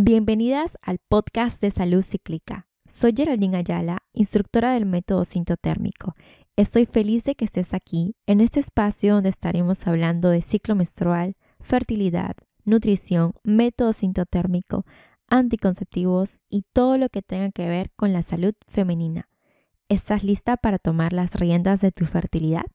Bienvenidas al podcast de salud cíclica. Soy Geraldine Ayala, instructora del método sintotérmico. Estoy feliz de que estés aquí en este espacio donde estaremos hablando de ciclo menstrual, fertilidad, nutrición, método sintotérmico, anticonceptivos y todo lo que tenga que ver con la salud femenina. ¿Estás lista para tomar las riendas de tu fertilidad?